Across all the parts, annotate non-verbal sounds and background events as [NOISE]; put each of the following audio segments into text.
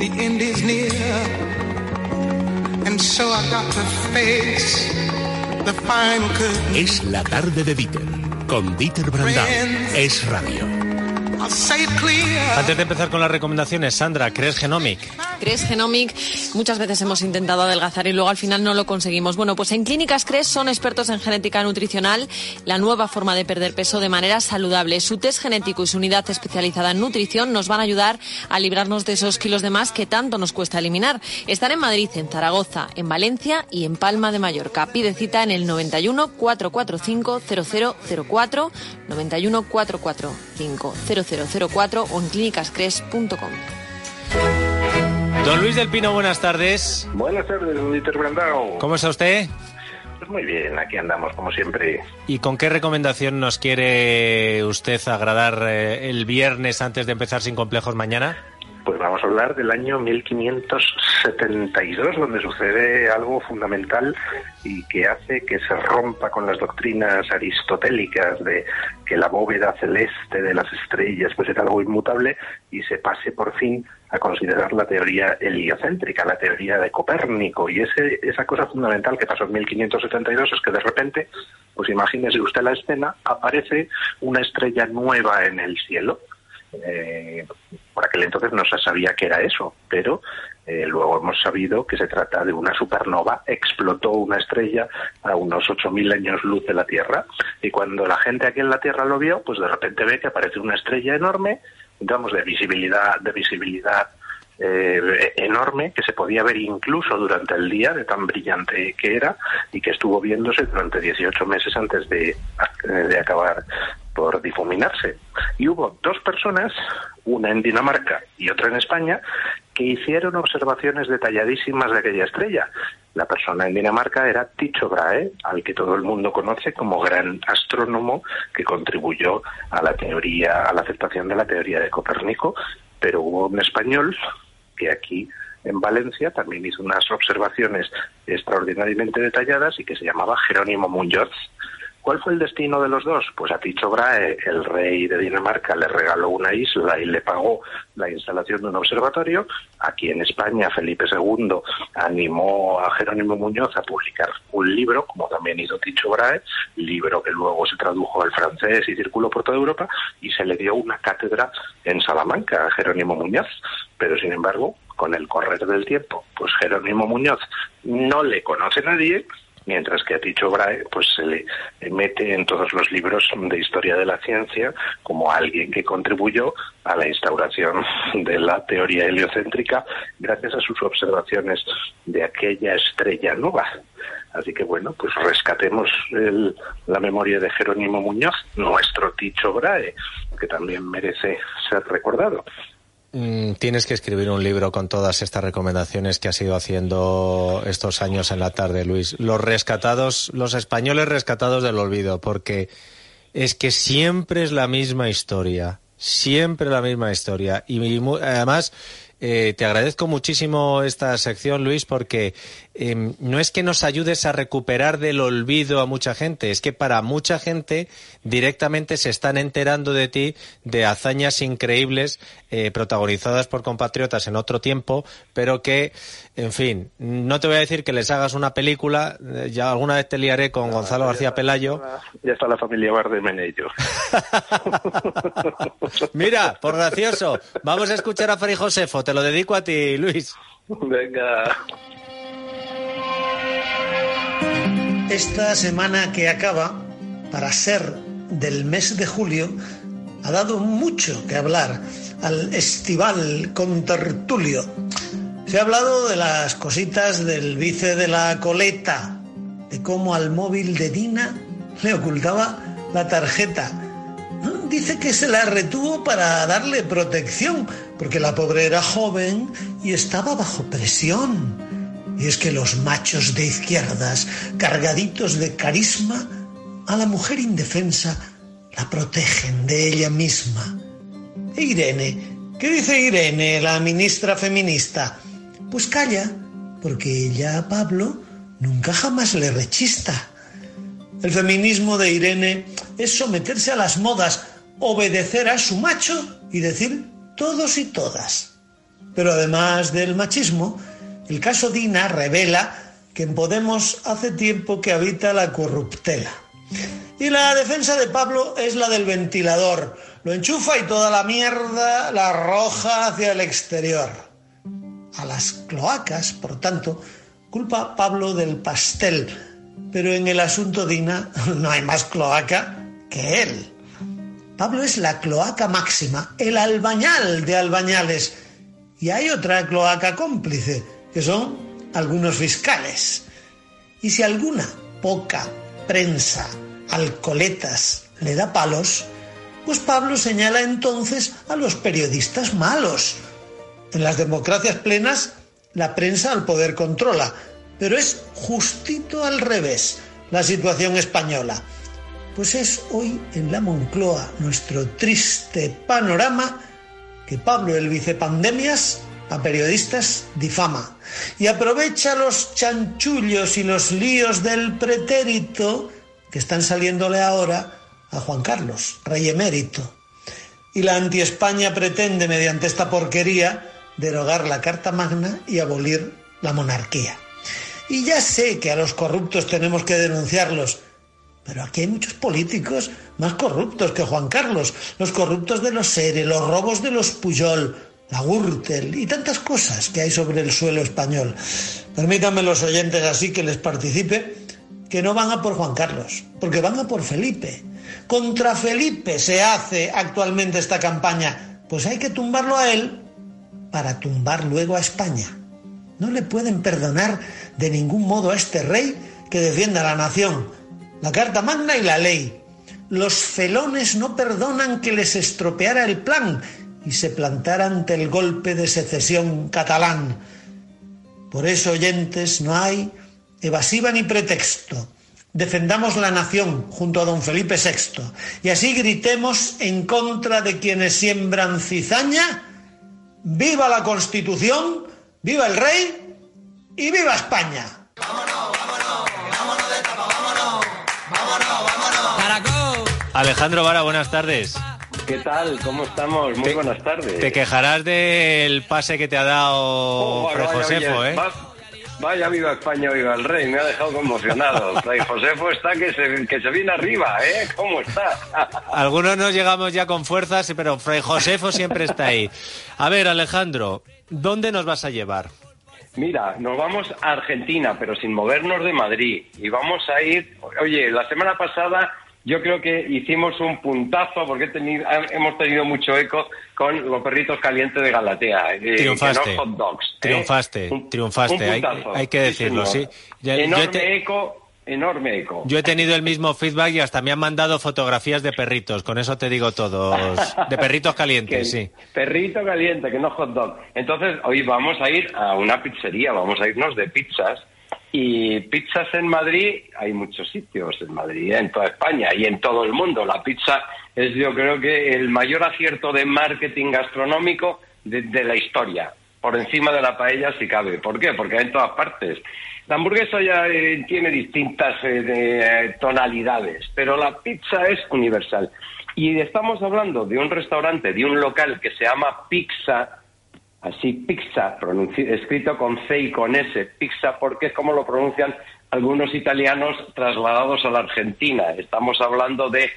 The end is near. And so I got to face the final curtain. Es la tarde de Dieter, con Dieter Brandau. Es radio. Antes de empezar con las recomendaciones, Sandra, ¿crees Genomic? Cres Genomic, muchas veces hemos intentado adelgazar y luego al final no lo conseguimos. Bueno, pues en Clínicas Cres son expertos en genética nutricional, la nueva forma de perder peso de manera saludable. Su test genético y su unidad especializada en nutrición nos van a ayudar a librarnos de esos kilos de más que tanto nos cuesta eliminar. Están en Madrid, en Zaragoza, en Valencia y en Palma de Mallorca. Pide cita en el 91 445 0004, 91 445 0004 o en clínicascres.com. Don Luis del Pino, buenas tardes. Buenas tardes, Dieter Brandao. ¿Cómo está usted? Pues muy bien, aquí andamos como siempre. ¿Y con qué recomendación nos quiere usted agradar eh, el viernes antes de empezar sin complejos mañana? A hablar del año 1572, donde sucede algo fundamental y que hace que se rompa con las doctrinas aristotélicas de que la bóveda celeste de las estrellas pues era algo inmutable y se pase por fin a considerar la teoría heliocéntrica, la teoría de Copérnico. Y ese, esa cosa fundamental que pasó en 1572 es que de repente, pues imagínese usted la escena, aparece una estrella nueva en el cielo. Eh, por aquel entonces no se sabía qué era eso, pero eh, luego hemos sabido que se trata de una supernova. Explotó una estrella a unos 8.000 años luz de la Tierra y cuando la gente aquí en la Tierra lo vio, pues de repente ve que aparece una estrella enorme, digamos, de visibilidad, de visibilidad eh, enorme que se podía ver incluso durante el día de tan brillante que era y que estuvo viéndose durante 18 meses antes de, de acabar por difuminarse. Y hubo dos personas, una en Dinamarca y otra en España, que hicieron observaciones detalladísimas de aquella estrella. La persona en Dinamarca era Tycho Brahe, al que todo el mundo conoce como gran astrónomo que contribuyó a la teoría, a la aceptación de la teoría de Copérnico, pero hubo un español que aquí en Valencia también hizo unas observaciones extraordinariamente detalladas y que se llamaba Jerónimo Muñoz. ¿Cuál fue el destino de los dos? Pues a Tycho Brahe, el rey de Dinamarca, le regaló una isla y le pagó la instalación de un observatorio. Aquí en España, Felipe II animó a Jerónimo Muñoz a publicar un libro, como también hizo Tycho Brahe, libro que luego se tradujo al francés y circuló por toda Europa, y se le dio una cátedra en Salamanca a Jerónimo Muñoz. Pero, sin embargo, con el correr del tiempo, pues Jerónimo Muñoz no le conoce nadie, mientras que a Tycho Brahe pues se le mete en todos los libros de historia de la ciencia como alguien que contribuyó a la instauración de la teoría heliocéntrica gracias a sus observaciones de aquella estrella nueva. Así que bueno, pues rescatemos la memoria de Jerónimo Muñoz, nuestro Tycho Brahe, que también merece ser recordado. Mm, Tienes que escribir un libro con todas estas recomendaciones que has ido haciendo estos años en la tarde, Luis. Los rescatados, los españoles rescatados del olvido, porque es que siempre es la misma historia, siempre la misma historia. Y, además, eh, te agradezco muchísimo esta sección, Luis, porque eh, no es que nos ayudes a recuperar del olvido a mucha gente, es que para mucha gente directamente se están enterando de ti de hazañas increíbles eh, protagonizadas por compatriotas en otro tiempo, pero que, en fin, no te voy a decir que les hagas una película, eh, ya alguna vez te liaré con Gonzalo García Pelayo. Ya está la familia Bardem en ello. [LAUGHS] Mira, por gracioso, vamos a escuchar a Fari Josefo, te lo dedico a ti, Luis. Venga. Esta semana que acaba, para ser del mes de julio, ha dado mucho que hablar al estival con tertulio. Se ha hablado de las cositas del vice de la coleta, de cómo al móvil de Dina le ocultaba la tarjeta. Dice que se la retuvo para darle protección, porque la pobre era joven y estaba bajo presión. Y es que los machos de izquierdas, cargaditos de carisma, a la mujer indefensa la protegen de ella misma. E Irene, ¿qué dice Irene, la ministra feminista? Pues calla, porque ella a Pablo nunca jamás le rechista. El feminismo de Irene es someterse a las modas, obedecer a su macho y decir todos y todas. Pero además del machismo, el caso Dina revela que en Podemos hace tiempo que habita la corruptela. Y la defensa de Pablo es la del ventilador. Lo enchufa y toda la mierda la arroja hacia el exterior. A las cloacas, por tanto, culpa Pablo del pastel. Pero en el asunto Dina no hay más cloaca que él. Pablo es la cloaca máxima, el albañal de albañales. Y hay otra cloaca cómplice, que son algunos fiscales. Y si alguna poca prensa, alcoletas, le da palos, pues Pablo señala entonces a los periodistas malos. En las democracias plenas, la prensa al poder controla, pero es justito al revés la situación española. Pues es hoy en la Moncloa nuestro triste panorama que Pablo el vicepandemias a periodistas difama y aprovecha los chanchullos y los líos del pretérito que están saliéndole ahora a Juan Carlos, rey emérito. Y la anti-España pretende, mediante esta porquería, derogar la Carta Magna y abolir la monarquía. Y ya sé que a los corruptos tenemos que denunciarlos, pero aquí hay muchos políticos más corruptos que Juan Carlos, los corruptos de los Sere, los robos de los Puyol, la Gürtel y tantas cosas que hay sobre el suelo español. Permítanme los oyentes así que les participe que no van a por Juan Carlos, porque van a por Felipe. Contra Felipe se hace actualmente esta campaña, pues hay que tumbarlo a él para tumbar luego a España. No le pueden perdonar de ningún modo a este rey que defienda la nación, la Carta Magna y la ley. Los felones no perdonan que les estropeara el plan y se plantara ante el golpe de secesión catalán. Por eso, oyentes, no hay evasiva ni pretexto. Defendamos la nación junto a don Felipe VI y así gritemos en contra de quienes siembran cizaña. ¡Viva la Constitución! ¡Viva el rey! ¡Y viva España! Alejandro Vara, buenas tardes. ¿Qué tal? ¿Cómo estamos? Muy buenas tardes. Te quejarás del pase que te ha dado Oh, Fray Josefo, ¿eh? va- Vaya, viva España, viva el rey. Me ha dejado conmocionado. [LAUGHS] Fray Josefo está que se, que se viene arriba, ¿eh? ¿Cómo está? Algunos nos llegamos ya con fuerzas, pero Fray Josefo siempre está ahí. A ver, Alejandro, ¿dónde nos vas a llevar? Mira, nos vamos a Argentina, pero sin movernos de Madrid. Y vamos a ir. Oye, la semana pasada yo creo que hicimos un puntazo porque he tenido, hemos tenido mucho eco con los perritos calientes de Galatea. eh, Triunfaste. no hot dogs, ¿eh? Triunfaste, Un- triunfaste, un hay- que decirlo, sí. Ya- yo enorme te- eco, enorme eco. Yo he tenido el mismo feedback y hasta me han mandado fotografías de perritos, con eso te digo todo. De perritos [LAUGHS] Que- calientes, sí. Perrito caliente, que no hot dog. Entonces, hoy vamos a ir a una pizzería, vamos a irnos de pizzas. Y pizzas en Madrid, hay muchos sitios en Madrid, ¿eh? en toda España y en todo el mundo. La pizza es, yo creo que, el mayor acierto de marketing gastronómico de, la historia. Por encima de la paella, si cabe. ¿Por qué? Porque hay en todas partes. La hamburguesa ya eh, tiene distintas eh, de, eh, tonalidades, pero la pizza es universal. Y estamos hablando de un restaurante, de un local que se llama Pizza, así Pizza, escrito con C y con S, Pizza, porque es como lo pronuncian algunos italianos trasladados a la Argentina. Estamos hablando de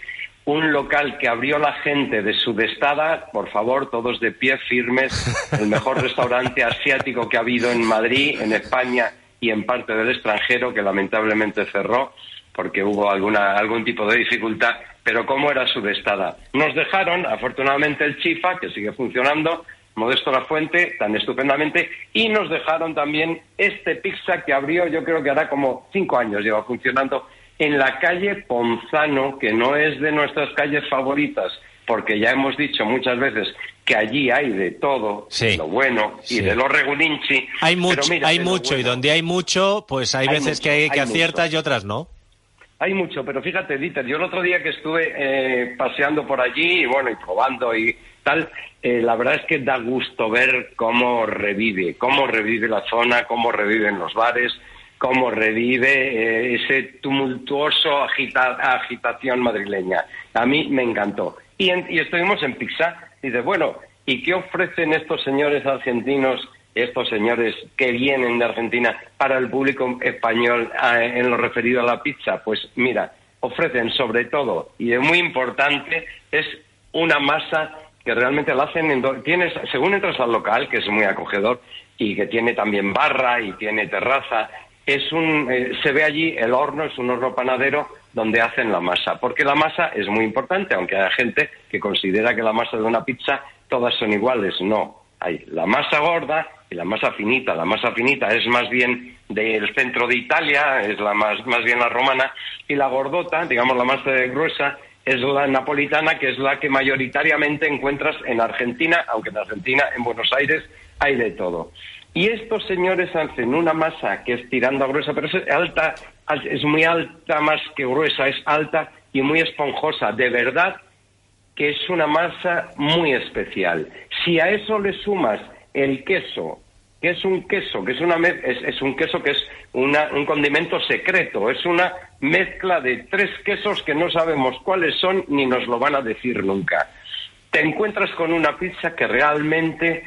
un local que abrió la gente de Sudestada, por favor, todos de pie firmes, el mejor [LAUGHS] restaurante asiático que ha habido en Madrid, en España y en parte del extranjero, que lamentablemente cerró porque hubo alguna, algún tipo de dificultad, pero ¿cómo era Sudestada? Nos dejaron, afortunadamente, el Chifa, que sigue funcionando, Modesto La Fuente, tan estupendamente, y nos dejaron también este pizza que abrió, yo creo que hará como cinco años lleva funcionando, en la calle Ponzano, que no es de nuestras calles favoritas, porque ya hemos dicho muchas veces que allí hay de todo, Sí. de lo bueno y Sí. de lo regulinchi. Hay mucho, mira, hay mucho, y donde hay mucho, pues hay, Hay veces mucho, que, hay, que hay aciertas mucho. y otras no. Hay mucho, pero fíjate, Dieter, yo el otro día que estuve eh, paseando por allí y bueno, y probando y tal, eh, la verdad es que da gusto ver cómo revive, cómo revive la zona, cómo reviven los bares, cómo revive eh, ese tumultuoso agita- agitación madrileña. A mí me encantó. Y, en- y estuvimos en Pizza y dices, bueno, ¿Y qué ofrecen estos señores argentinos, estos señores que vienen de Argentina para el público español eh, en lo referido a la pizza? Pues mira, ofrecen sobre todo, y es muy importante, es una masa que realmente la hacen en tienes según entras al local que es muy acogedor y que tiene también barra y tiene terraza es un eh, se ve allí el horno es un horno panadero donde hacen la masa porque la masa es muy importante aunque hay gente que considera que la masa de una pizza todas son iguales no hay la masa gorda y la masa finita la masa finita es más bien del centro de Italia es la más más bien la romana y la gordota digamos la masa gruesa es la napolitana, que es la que mayoritariamente encuentras en Argentina, aunque en Argentina, en Buenos Aires, hay de todo. Y estos señores hacen una masa que es tirando a gruesa, pero es alta, es muy alta más que gruesa, es alta y muy esponjosa. De verdad que es una masa muy especial. Si a eso le sumas el queso, que es un queso, que es una es, es un queso que es una, un condimento secreto, es una mezcla de tres quesos que no sabemos cuáles son ni nos lo van a decir nunca. Te encuentras con una pizza que realmente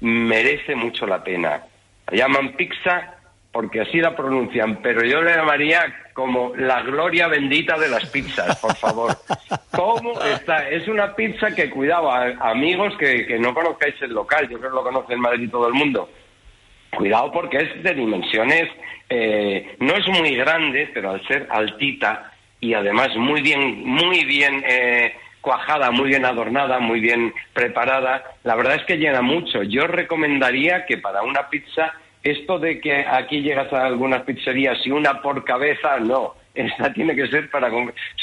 merece mucho la pena. La llaman pizza porque así la pronuncian, pero yo le llamaría como la gloria bendita de las pizzas, por favor. [LAUGHS] ¿Cómo está? Es una pizza que, cuidado, amigos que, que no conozcáis el local, yo creo que lo conoce en Madrid todo el mundo. Cuidado porque es de dimensiones eh, no es muy grande, pero al ser altita y además muy bien, muy bien eh, cuajada, muy bien adornada, muy bien preparada, la verdad es que llena mucho. Yo recomendaría que para una pizza, esto de que aquí llegas a algunas pizzerías y una por cabeza, no. Esta [LAUGHS] tiene que ser para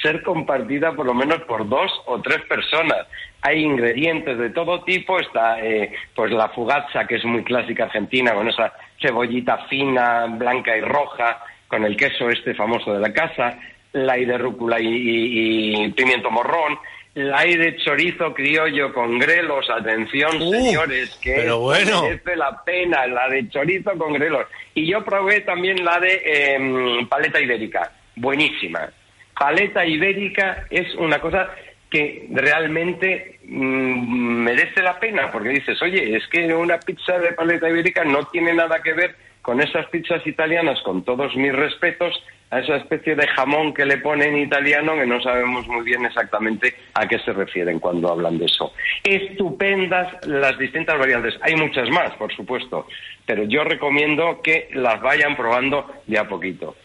ser compartida por lo menos por dos o tres personas. Hay ingredientes de todo tipo, está eh, pues la fugazza, que es muy clásica argentina, con esa cebollita fina, blanca y roja, con el queso este famoso de la casa, la de rúcula y, pimiento morrón, la de chorizo criollo con grelos, atención uh, señores, que pero bueno. merece la pena, la de chorizo con grelos. Y yo probé también la de em, paleta ibérica, buenísima. Paleta ibérica es una cosa que realmente mm, merece la pena, porque dices, oye, es que una pizza de paleta ibérica no tiene nada que ver con esas pizzas italianas, con todos mis respetos, a esa especie de jamón que le ponen italiano que no sabemos muy bien exactamente a qué se refieren cuando hablan de eso. Estupendas las distintas variantes. Hay muchas más, por supuesto, pero yo recomiendo que las vayan probando de a poquito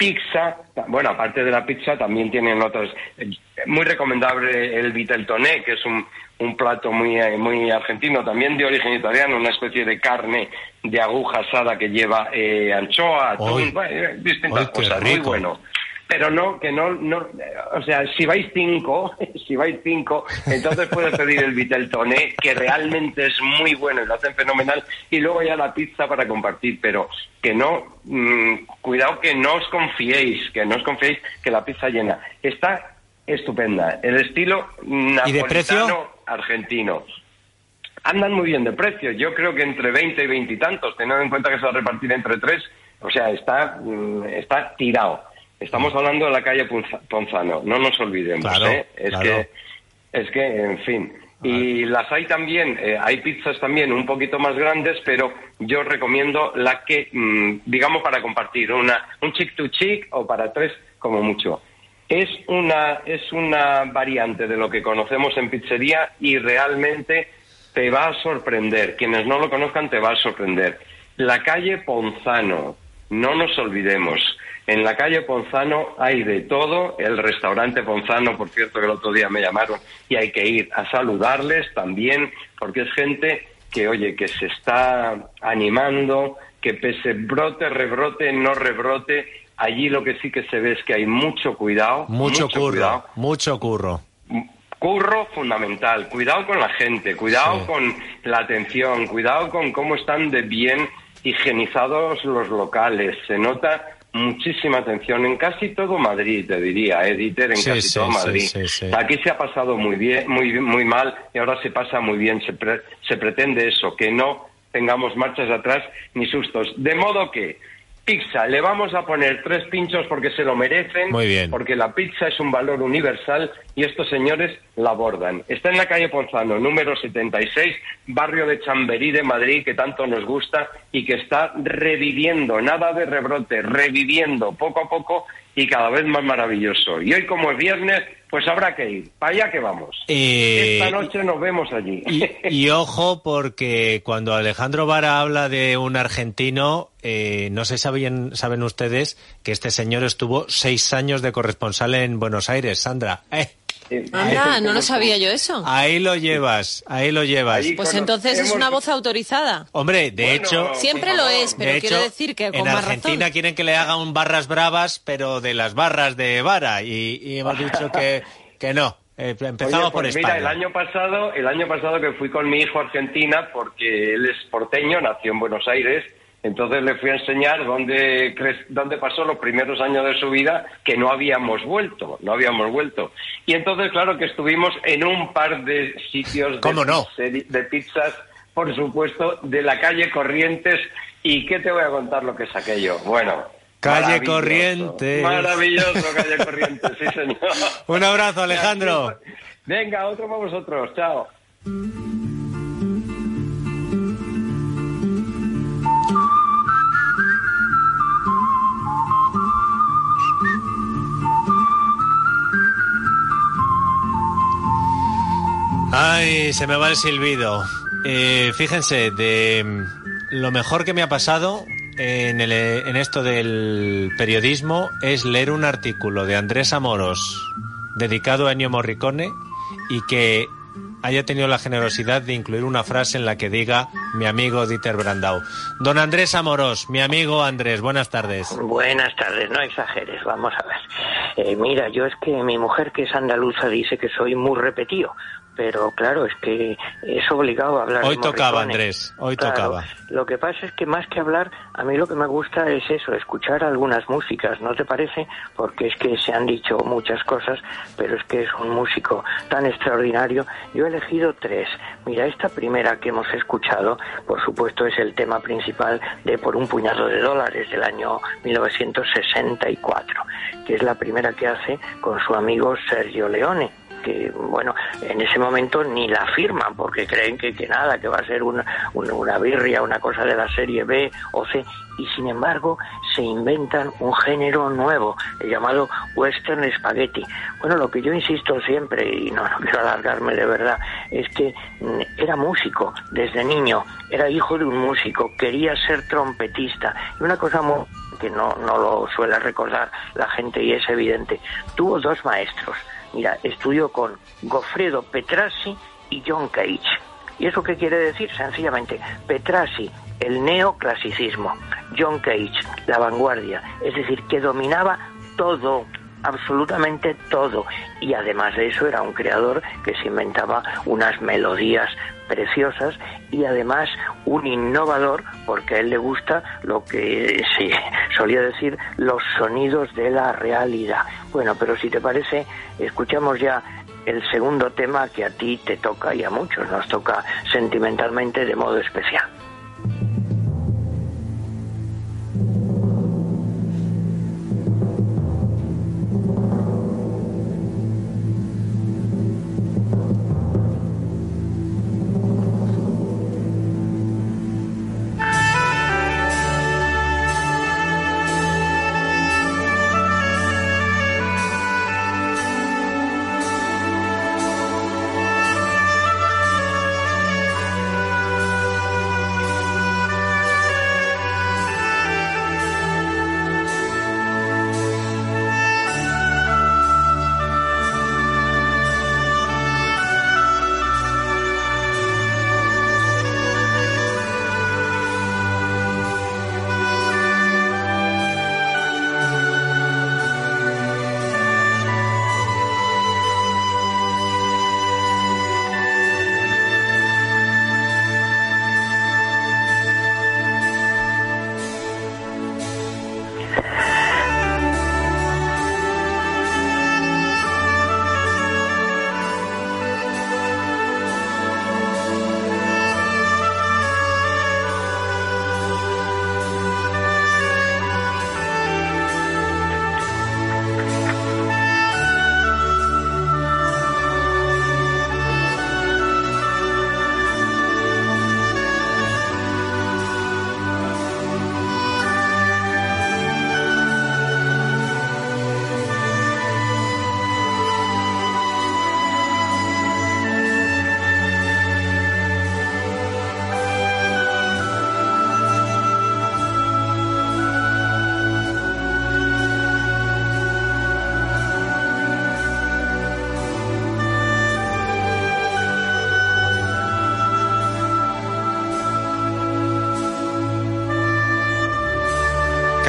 pizza, bueno, aparte de la pizza también tienen otras, muy recomendable el viteltoné, que es un, un plato muy, muy argentino, también de origen italiano, una especie de carne de aguja asada que lleva eh, anchoa, atún, distintas cosas, muy bueno pero no, que no, no, o sea, si vais cinco, [LAUGHS] si vais cinco, entonces puedes pedir el Vitel Toné, que realmente es muy bueno y lo hacen fenomenal, y luego ya la pizza para compartir, pero que no, mm, cuidado que no os confiéis, que no os confiéis que la pizza llena. Está estupenda, el estilo napolitano argentino. Andan muy bien de precio, yo creo que entre 20 y 20 y tantos, teniendo en cuenta que se va a repartir entre tres, o sea, está, mm, está tirado Estamos hablando de la calle Ponzano, no nos olvidemos. ¿eh? es, que, es que, en fin. Y las hay también, eh, hay pizzas también un poquito más grandes, pero yo recomiendo la que, mm, digamos, para compartir, una, un chick to chick o para tres como mucho. Es una, es una variante de lo que conocemos en pizzería y realmente te va a sorprender. Quienes no lo conozcan te va a sorprender. La calle Ponzano, no nos olvidemos. En la calle Ponzano hay de todo. El restaurante Ponzano, por cierto, que el otro día me llamaron y hay que ir a saludarles también, porque es gente que, oye, que se está animando, que pese brote, rebrote, no rebrote, allí lo que sí que se ve es que hay mucho cuidado. Mucho, curro, mucho curro. Curro fundamental, cuidado con la gente, cuidado con la atención, cuidado con cómo están de bien higienizados los locales. Se nota muchísima atención en casi todo Madrid, te diría, Editer, en casi todo Madrid. Aquí se ha pasado muy bien, muy muy mal y ahora se pasa muy bien. Se, se pretende eso, que no tengamos marchas atrás ni sustos. De modo que Pizza, le vamos a poner tres pinchos porque se lo merecen, Muy bien. porque la pizza es un valor universal y estos señores la abordan. Está en la calle Ponzano, número 76, barrio de Chamberí de Madrid, que tanto nos gusta y que está reviviendo, nada de rebrote, reviviendo poco a poco y cada vez más maravilloso. Y hoy como es viernes, pues habrá que ir. Para allá que vamos. Eh, Esta noche nos vemos allí. Y, y [LAUGHS] ojo, porque cuando Alejandro Vara habla de un argentino, eh, no sé si saben, saben ustedes que este señor estuvo seis años de corresponsal en Buenos Aires, Sandra. Eh, Anda, no lo sabía yo eso. ahí lo llevas, ahí lo llevas. Ahí- Pues entonces es una voz autorizada. Hombre, de Bueno, hecho, Siempre lo es, pero de quiero hecho, decir que con en más Argentina razón. quieren que le haga un barras bravas, pero de las barras de Vara, y, y hemos dicho que, que no. Eh, empezamos Oye, por pues España. Mira, el año pasado, el año pasado que fui con mi hijo a Argentina, porque él es porteño, nació en Buenos Aires, entonces le fui a enseñar dónde, cre- dónde pasó los primeros años de su vida que no habíamos vuelto, no habíamos vuelto. Y entonces, claro que estuvimos en un par de sitios de, ¿Cómo no? pizzeri- de pizzas, por supuesto, de la calle Corrientes. ¿Y qué te voy a contar lo que es aquello? Bueno. Calle Corrientes. Maravilloso, calle Corrientes, sí, señor. [LAUGHS] Un abrazo, Alejandro. Venga, otro para vosotros. Chao. Ay, se me va el silbido. Eh, fíjense, de mm, lo mejor que me ha pasado en, el- en esto del periodismo es leer un artículo de Andrés Amoros dedicado a Ennio Morricone y que haya tenido la generosidad de incluir una frase en la que diga mi amigo Dieter Brandau. Don Andrés Amorós, mi amigo Andrés, buenas tardes. Buenas tardes, no exageres, vamos a ver. Eh, mira, yo es que mi mujer que es andaluza dice que soy muy repetido, pero claro, es que es obligado a hablar. Hoy de tocaba. Andrés, hoy Claro, tocaba. Lo que pasa es que más que hablar, a mí lo que me gusta es eso, escuchar algunas músicas, ¿no te parece? Porque es que se han dicho muchas cosas, pero es que es un músico tan extraordinario. Yo he elegido tres. Mira, esta primera que hemos escuchado, por supuesto, es el tema principal de Por un puñado de dólares del año 1964, que es la primera que hace con su amigo Sergio Leone que bueno, en ese momento ni la firman porque creen que, que nada, que va a ser una, una, una birria, una cosa de la serie B o C, y sin embargo se inventan un género nuevo el llamado western spaghetti. Bueno, lo que yo insisto siempre, y no, quiero alargarme de verdad, es que mm, era músico desde niño, era hijo de un músico, quería ser trompetista, y una cosa que no, no lo suele recordar la gente y es evidente, tuvo dos maestros, Mira, estudió con Goffredo Petrassi y John Cage. ¿Y eso qué quiere decir? Sencillamente, Petrassi, el neoclasicismo, John Cage, la vanguardia, es decir, que dominaba todo, absolutamente todo. Y además de eso era un creador que se inventaba unas melodías preciosas y además un innovador porque a él le gusta lo que [LAUGHS] se solía decir los sonidos de la realidad. Bueno, pero si te parece, escuchamos ya el segundo tema que a ti te toca y a muchos nos toca sentimentalmente de modo especial.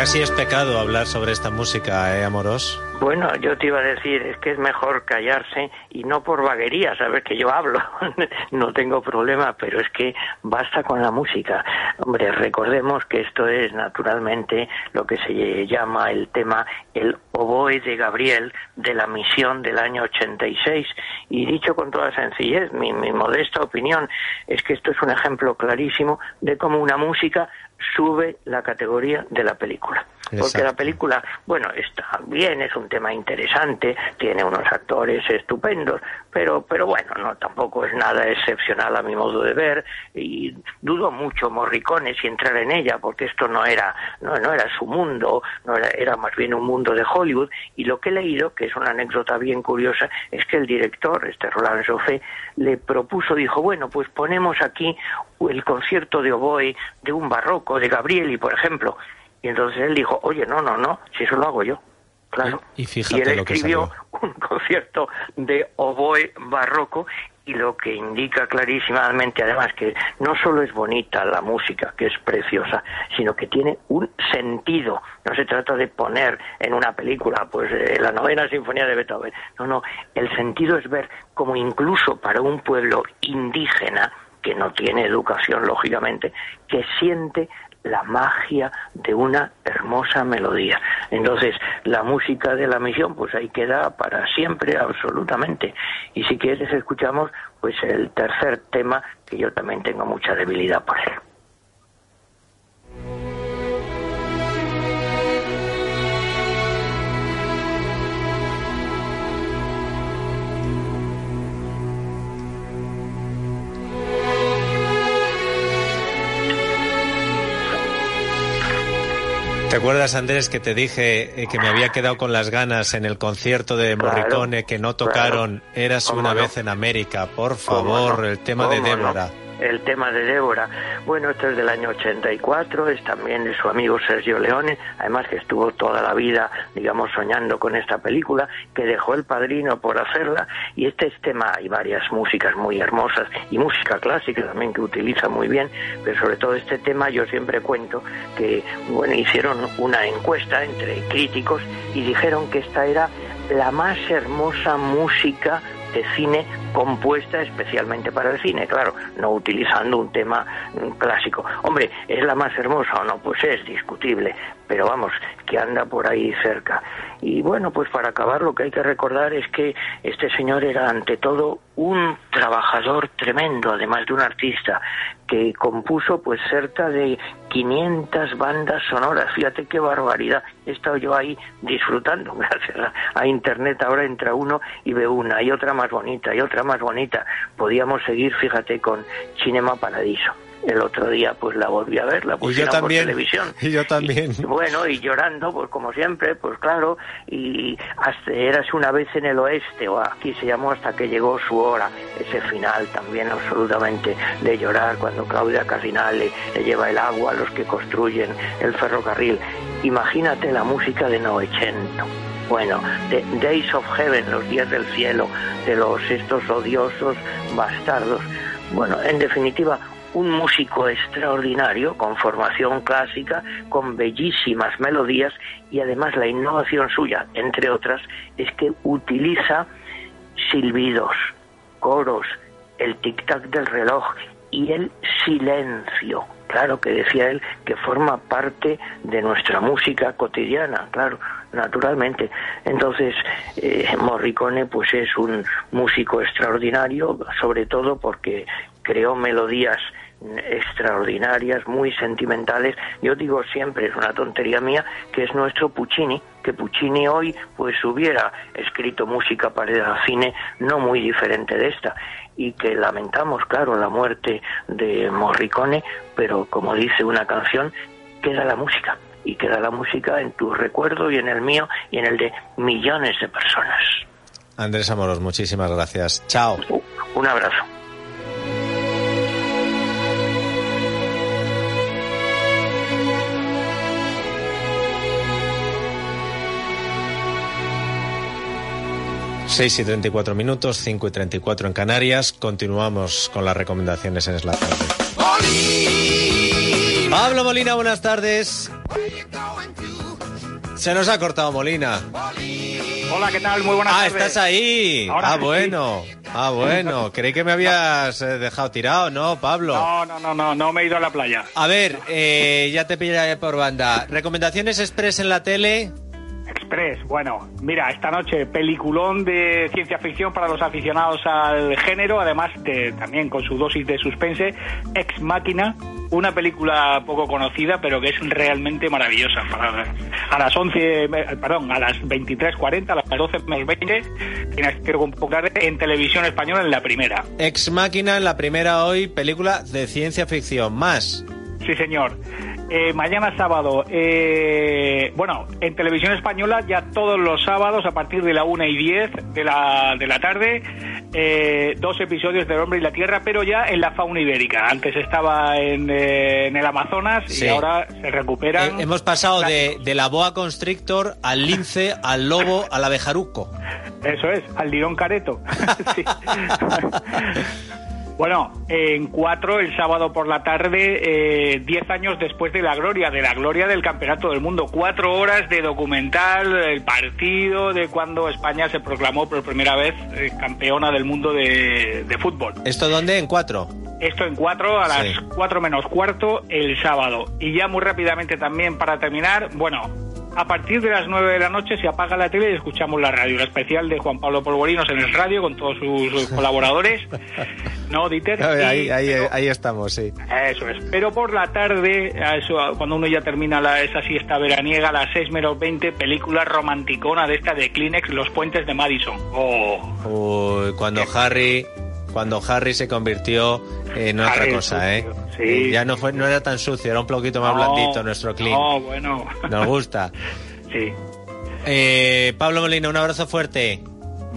Casi es pecado hablar sobre esta música, ¿eh? Bueno, yo te iba a decir, es que es mejor callarse y no por vaguería, sabes que yo hablo, [LAUGHS] no tengo problema, pero es que basta con la música. Hombre, recordemos que esto es naturalmente lo que se llama el tema El oboe de Gabriel de la misión del año 86 y dicho con toda sencillez, mi, mi modesta opinión es que esto es un ejemplo clarísimo de cómo una música sube la categoría de la película. Porque la película, bueno, está bien, es un tema interesante, tiene unos actores estupendos, pero, pero bueno, no tampoco es nada excepcional a mi modo de ver y dudo mucho Morricone si entrar en ella, porque esto no era, no, no era su mundo, no era, era más bien un mundo de Hollywood y lo que he leído, que es una anécdota bien curiosa, es que el director, este Roland Joffé, le propuso, dijo, bueno, pues ponemos aquí el concierto de oboe de un barroco, de Gabrieli, por ejemplo. Y entonces él dijo, oye, no, no, no, si eso lo hago yo. Claro. Y, fíjate él lo que escribió [LAUGHS] un concierto de oboe barroco y lo que indica clarísimamente además que no solo es bonita la música, que es preciosa, sino que tiene un sentido. No se trata de poner en una película pues eh, la novena sinfonía de Beethoven. No, no, el sentido es ver como incluso para un pueblo indígena que no tiene educación lógicamente, que siente la magia de una hermosa melodía. Entonces, la música de la misión, pues ahí queda para siempre, absolutamente. Y si quieres, escuchamos pues el tercer tema, que yo también tengo mucha debilidad por él. ¿Te acuerdas, Andrés, que te dije eh, que me había quedado con las ganas en el concierto de Claro, Morricone que no tocaron Eras ¿Cómo una no? vez en América? Por ¿Cómo favor, el tema de ¿Cómo no? El tema de Débora. Bueno, esto es del año 84, es también de su amigo Sergio Leone, además que estuvo toda la vida, digamos, soñando con esta película, que dejó el padrino por hacerla, y este es tema, hay varias músicas muy hermosas, y música clásica también que utiliza muy bien, pero sobre todo este tema yo siempre cuento que, bueno, hicieron una encuesta entre críticos y dijeron que esta era la más hermosa música de cine compuesta especialmente para el cine, claro, no utilizando un tema mm, clásico. Hombre, ¿es la más hermosa o no? Pues es discutible, pero vamos, que anda por ahí cerca. Y bueno, pues para acabar lo que hay que recordar es que este señor era ante todo un trabajador tremendo, además de un artista, que compuso pues cerca de 500 bandas sonoras. Fíjate qué barbaridad. He estado yo ahí disfrutando, [LAUGHS] gracias a, a internet. Ahora entra uno y ve una, y otra más bonita, y otra más bonita. Podíamos seguir, fíjate, con Cinema Paradiso. El otro día pues la volví a ver, la Y yo pusieron por también. televisión. [LAUGHS] Y yo también. Y, bueno, y llorando, pues como siempre, pues claro, y hasta eras una vez en el oeste, o aquí se llamó hasta que llegó su hora, ese final también absolutamente de llorar cuando Claudia Cardinal le, le lleva el agua a los que construyen el ferrocarril. Imagínate la música de Novecento. Bueno, de Days of Heaven, los días del cielo, de los estos odiosos bastardos. Bueno, en definitiva, un músico extraordinario, con formación clásica, con bellísimas melodías y además la innovación suya, entre otras, es que utiliza silbidos, coros, el tic-tac del reloj y el silencio. Claro que decía él que forma parte de nuestra música cotidiana, claro, naturalmente. Entonces, eh, Morricone pues es un músico extraordinario, sobre todo porque creó melodías extraordinarias, muy sentimentales. Yo digo siempre, es una tontería mía, que es nuestro Puccini, que Puccini hoy pues hubiera escrito música para el cine no muy diferente de esta y que lamentamos, claro, la muerte de Morricone, pero como dice una canción, queda la música y queda la música en tu recuerdo y en el mío y en el de millones de personas. Andrés Amoros, muchísimas gracias. Chao. Un abrazo. Seis y 34 minutos, 5 y 34 en Canarias. Continuamos con las recomendaciones en la tarde. Pablo Molina, buenas tardes. Se nos ha cortado Molina. Hola, ¿qué tal? Muy buenas ah, tardes. estás ahí. Ahora ah, sí. bueno. Ah, bueno. [LAUGHS] Creí que me habías eh, dejado tirado, ¿no, Pablo? No, no, no, no, no me he ido a la playa. A ver, eh, ya te pillaré por banda. ¿Recomendaciones express en la tele? Express, bueno, mira, esta noche peliculón de ciencia ficción para los aficionados al género, además de, también con su dosis de suspense, Ex Máquina, una película poco conocida, pero que es realmente maravillosa. Para, a las 11, eh, perdón, a las 23.40, a las 12 menos 20, tienes que comprar en televisión española en la primera. Ex Máquina en la primera hoy, película de ciencia ficción. Más. Sí, señor. Eh, mañana sábado, eh, bueno, en televisión española ya todos los sábados a partir de la 1 y 10 de la, de la tarde, eh, dos episodios del Hombre y la Tierra, pero ya en la fauna ibérica. Antes estaba en, eh, en el Amazonas Sí. y ahora se recuperan. Eh, hemos pasado de, de la boa constrictor al lince, al lobo, al abejaruco. Eso es, al lirón careto. [LAUGHS] [LAUGHS] Bueno, en cuatro, el sábado por la tarde, eh, diez años después de la gloria, de la gloria del Campeonato del Mundo. Cuatro horas de documental, el partido de cuando España se proclamó por primera vez eh, campeona del mundo de, de fútbol. ¿Esto dónde? En cuatro. Esto en cuatro, a las Sí. cuatro menos cuarto, el sábado. Y ya muy rápidamente también para terminar, bueno, a partir de las nueve de la noche se apaga la tele y escuchamos la radio. La especial de Juan Pablo Polvorinos en el radio con todos sus colaboradores. ¿No, Dieter? [LAUGHS] Ahí, Y- ahí, pero- ahí estamos, sí. Eso es. Pero por la tarde, eso, cuando uno ya termina la, esa siesta veraniega, a las 6 menos 20, película romanticona de esta de Kleenex, Los Puentes de Madison. Oh, Uy, cuando Harry, cuando Harry se convirtió en otra cosa, ¿eh? sí. Ya no fue, no era tan sucio, era un poquito más No, blandito nuestro clean. No, bueno. Nos gusta. [LAUGHS] Sí. Eh, Pablo Molina, un abrazo fuerte.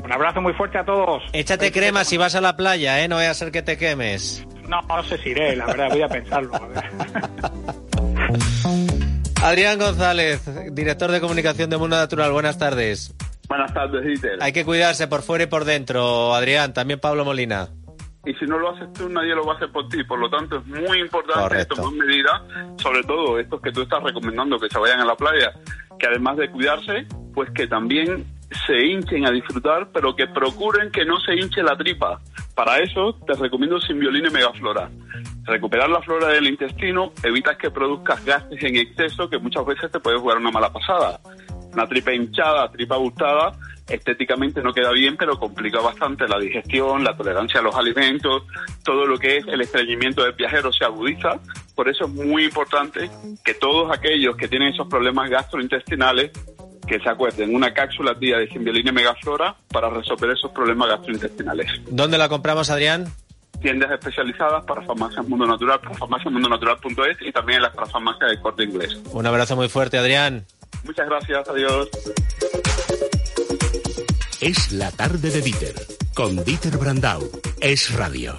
Un abrazo muy fuerte a todos. Échate crema si vas a la playa, ¿eh? No vaya a ser que te quemes. No, no sé si iré, la verdad, voy a pensarlo. a ver. [LAUGHS] Adrián González, director de comunicación de Mundo Natural, buenas tardes. Buenas tardes, Dieter. Hay que cuidarse por fuera y por dentro, Adrián, también Pablo Molina. Y si no lo haces tú, nadie lo va a hacer por ti. Por lo tanto, es muy importante tomar medidas, sobre todo estos que tú estás recomendando que se vayan a la playa, que además de cuidarse, pues que también se hinchen a disfrutar, pero que procuren que no se hinche la tripa. Para eso, te recomiendo Simbiolina y Megaflora. Recuperar la flora del intestino evitas que produzcas gases en exceso que muchas veces te puede jugar una mala pasada. Una tripa hinchada, tripa abultada, estéticamente no queda bien, pero complica bastante la digestión, la tolerancia a los alimentos, todo lo que es el estreñimiento del viajero se agudiza. Por eso es muy importante que todos aquellos que tienen esos problemas gastrointestinales que se acuerden una cápsula al día de Simbiolina y Megaflora para resolver esos problemas gastrointestinales. ¿Dónde la compramos, Adrián? Tiendas especializadas para farmacias Mundo Natural, para farmaciamundonatural.es y también en las farmacias de corte inglés. Un abrazo muy fuerte, Adrián. Muchas gracias, adiós. Es la tarde de Dieter, con Dieter Brandau. Es radio.